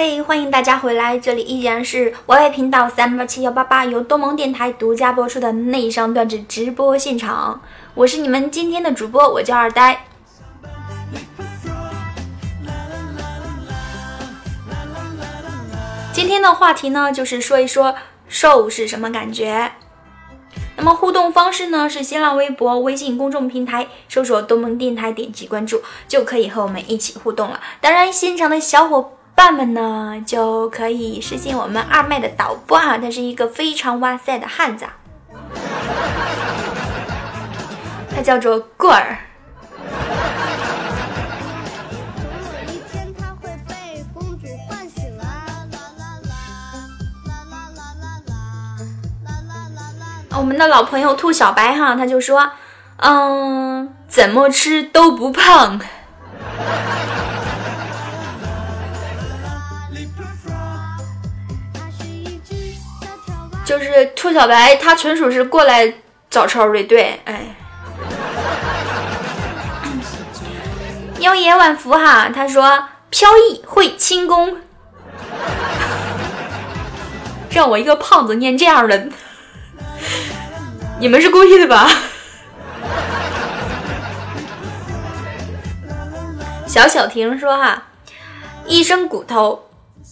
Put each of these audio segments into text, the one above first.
嘿，欢迎大家回来，这里依然是 YY 频道三八七幺八八，由东盟电台独家播出的内伤段子直播现场。我是你们今天的主播，我叫二呆。今天的话题呢，就是说一说瘦是什么感觉。那么互动方式呢，是新浪微博、微信公众平台搜索“东盟电台”，点击关注就可以和我们一起互动了。当然，现场的小伙伴们呢，就可以私信我们二麦的导播啊，他是一个非常哇塞的汉子，他叫做过儿。我们的老朋友兔小白哈，他就说，嗯，怎么吃都不胖。就是兔小白，他纯属是过来找抽的，对，哎。妖冶晚福哈，他说飘逸会轻功，让我一个胖子念这样的。你们是故意的吧？小小婷说：“哈，一身骨头，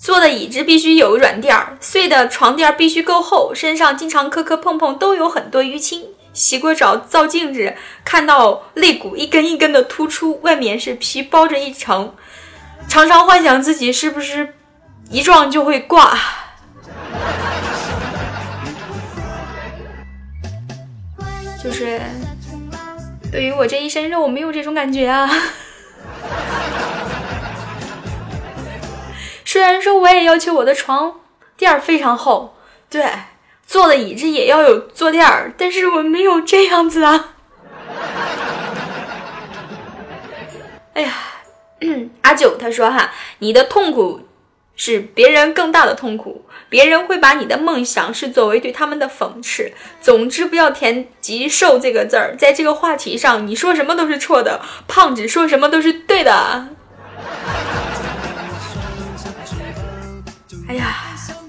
坐的椅子必须有软垫儿，睡的床垫必须够厚，身上经常磕磕碰碰，都有很多淤青。洗过澡照镜子，看到肋骨一根一根的突出，外面是皮包着一层，常常幻想自己是不是一撞就会挂。”就是对于我这一身肉，没有这种感觉啊。虽然说我也要求我的床垫儿非常厚，对，坐的椅子也要有坐垫儿，但是我没有这样子啊。哎呀，阿九他说哈，你的痛苦。是别人更大的痛苦，别人会把你的梦想是作为对他们的讽刺。总之，不要填“极瘦这个字儿，在这个话题上，你说什么都是错的，胖子说什么都是对的。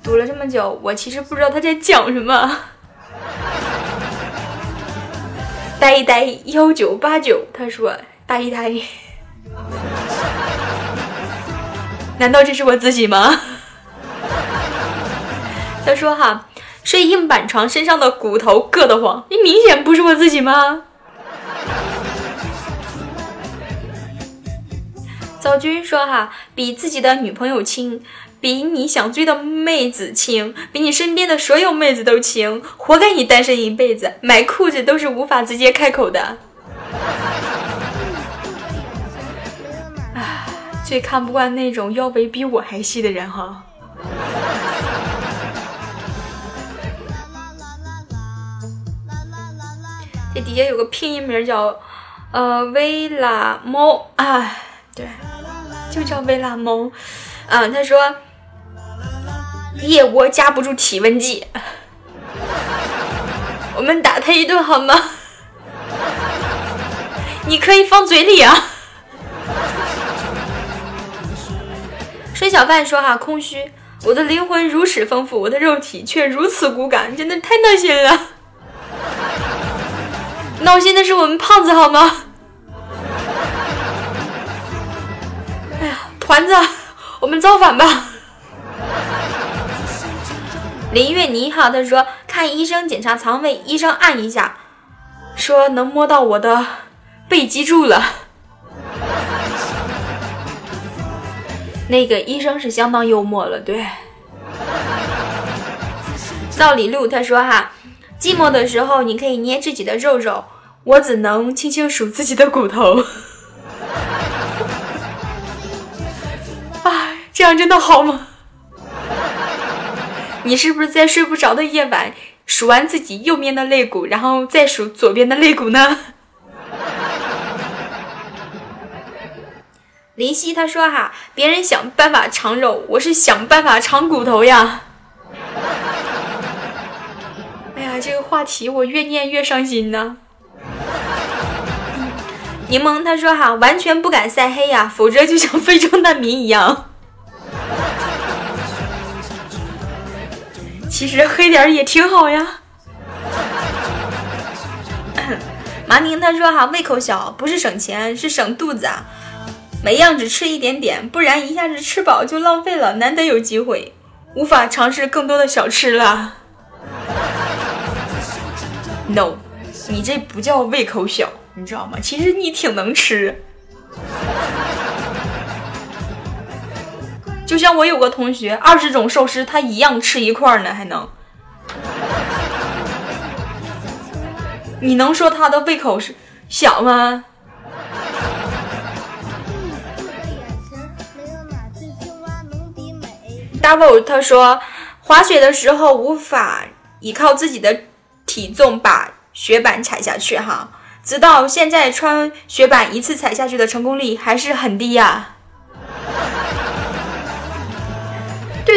读了这么久，我其实不知道他在讲什么。呆呆幺九八九，他说呆呆。难道这是我自己吗？他说：“哈，睡硬板床，身上的骨头硌得慌，你明显不是我自己吗？” 赵军说：“哈，比自己的女朋友亲，比你想追的妹子轻，比你身边的所有妹子都轻，活该你单身一辈子，买裤子都是无法直接开口的。”最看不惯那种腰围比我还细的人哈。这底下有个拼音名叫呃薇拉猫啊，对，就叫薇拉猫。嗯，他说腋窝夹不住体温计，我们打他一顿好吗？你可以放嘴里啊。孙小贩说：“哈，空虚，我的灵魂如此丰富，我的肉体却如此骨感，真的太闹心了。闹心的是我们胖子，好吗？哎呀，团子，我们造反吧！”林月妮哈，他说：“看医生检查肠胃，医生按一下，说能摸到我的背脊柱了。”那个医生是相当幽默了，对。道理路他说哈，寂寞的时候你可以捏自己的肉肉，我只能轻轻数自己的骨头。啊，这样真的好吗？你是不是在睡不着的夜晚数完自己右边的肋骨，然后再数左边的肋骨呢？林夕他说哈，别人想办法藏肉，我是想办法藏骨头呀。哎呀，这个话题我越念越伤心呢。柠檬他说哈，完全不敢晒黑呀，否则就像非洲难民一样。其实黑点也挺好呀。麻宁他说哈，胃口小不是省钱，是省肚子啊。每样只吃一点点，不然一下子吃饱就浪费了，难得有机会，无法尝试更多的小吃了。No，你这不叫胃口小，你知道吗？其实你挺能吃。就像我有个同学，二十种寿司他一样吃一块呢，还能。你能说他的胃口是小吗？Double 他说，滑雪的时候无法依靠自己的体重把雪板踩下去哈，直到现在穿雪板一次踩下去的成功率还是很低呀。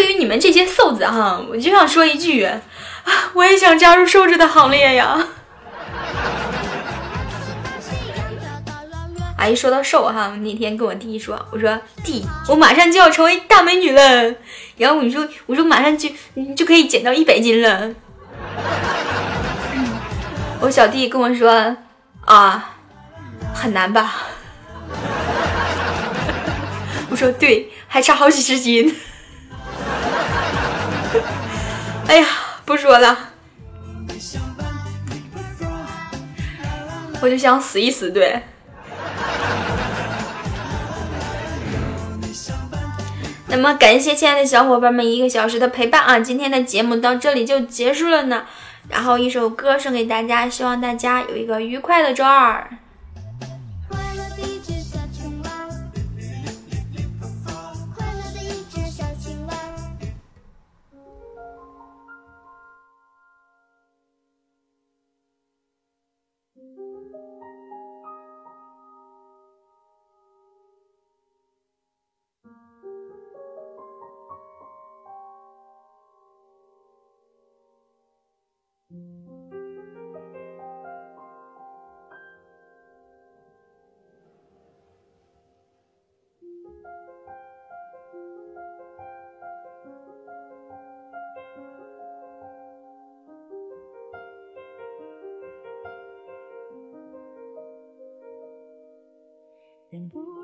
对于你们这些瘦子哈，我就想说一句啊，我也想加入瘦子的行列呀。阿姨说到瘦哈，那天跟我弟说，我说弟，我马上就要成为大美女了。然后你说，我说马上就就可以减到一百斤了。我小弟跟我说啊，很难吧？我说对，还差好几十斤。哎呀，不说了，我就想死一死，对。那么感谢亲爱的小伙伴们一个小时的陪伴啊！今天的节目到这里就结束了呢。然后一首歌送给大家，希望大家有一个愉快的周二。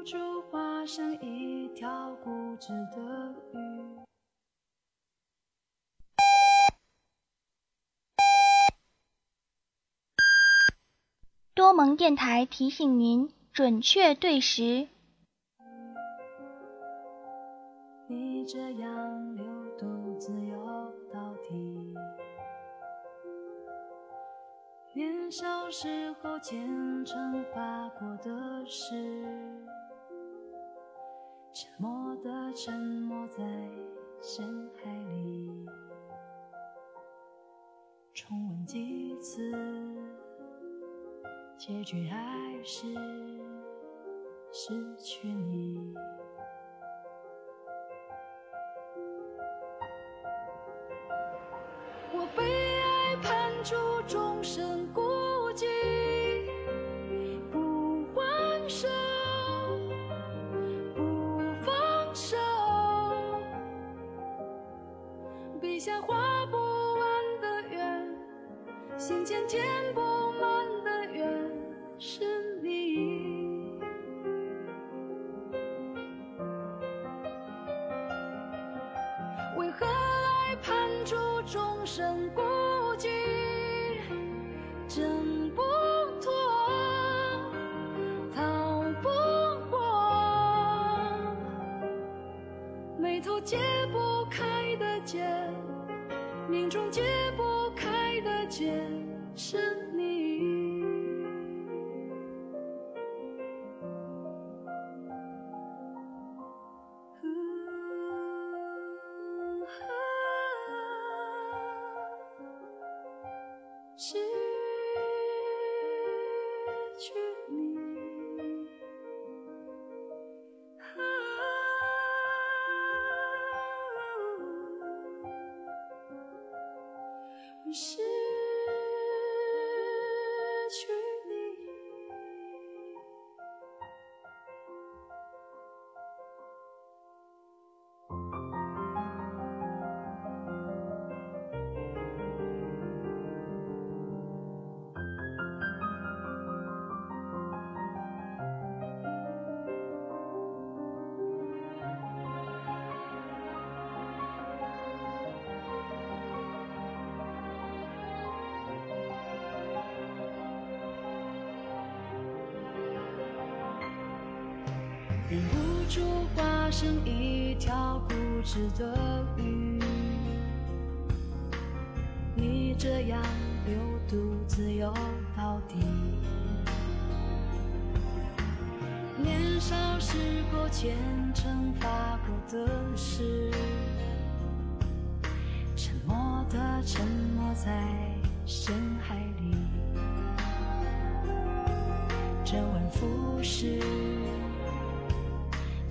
忍不住化身一条固执的鱼。多蒙电台提醒您：准确对时。你这样流独自游到底。年少时候虔诚发过的誓，沉默的沉默在深海里，重温几次，结局还是失去你。我被爱判处终身填不满的缘，是你。为何爱判处众生孤寂？挣不脱，逃不过，眉头解不开的结，命中解不开的结，是你。失去你，失去忍不住化身一条固执的鱼，你这样流独自游到底。年少时过虔诚发过的誓，沉默的沉没在深海里，周而复始，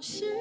是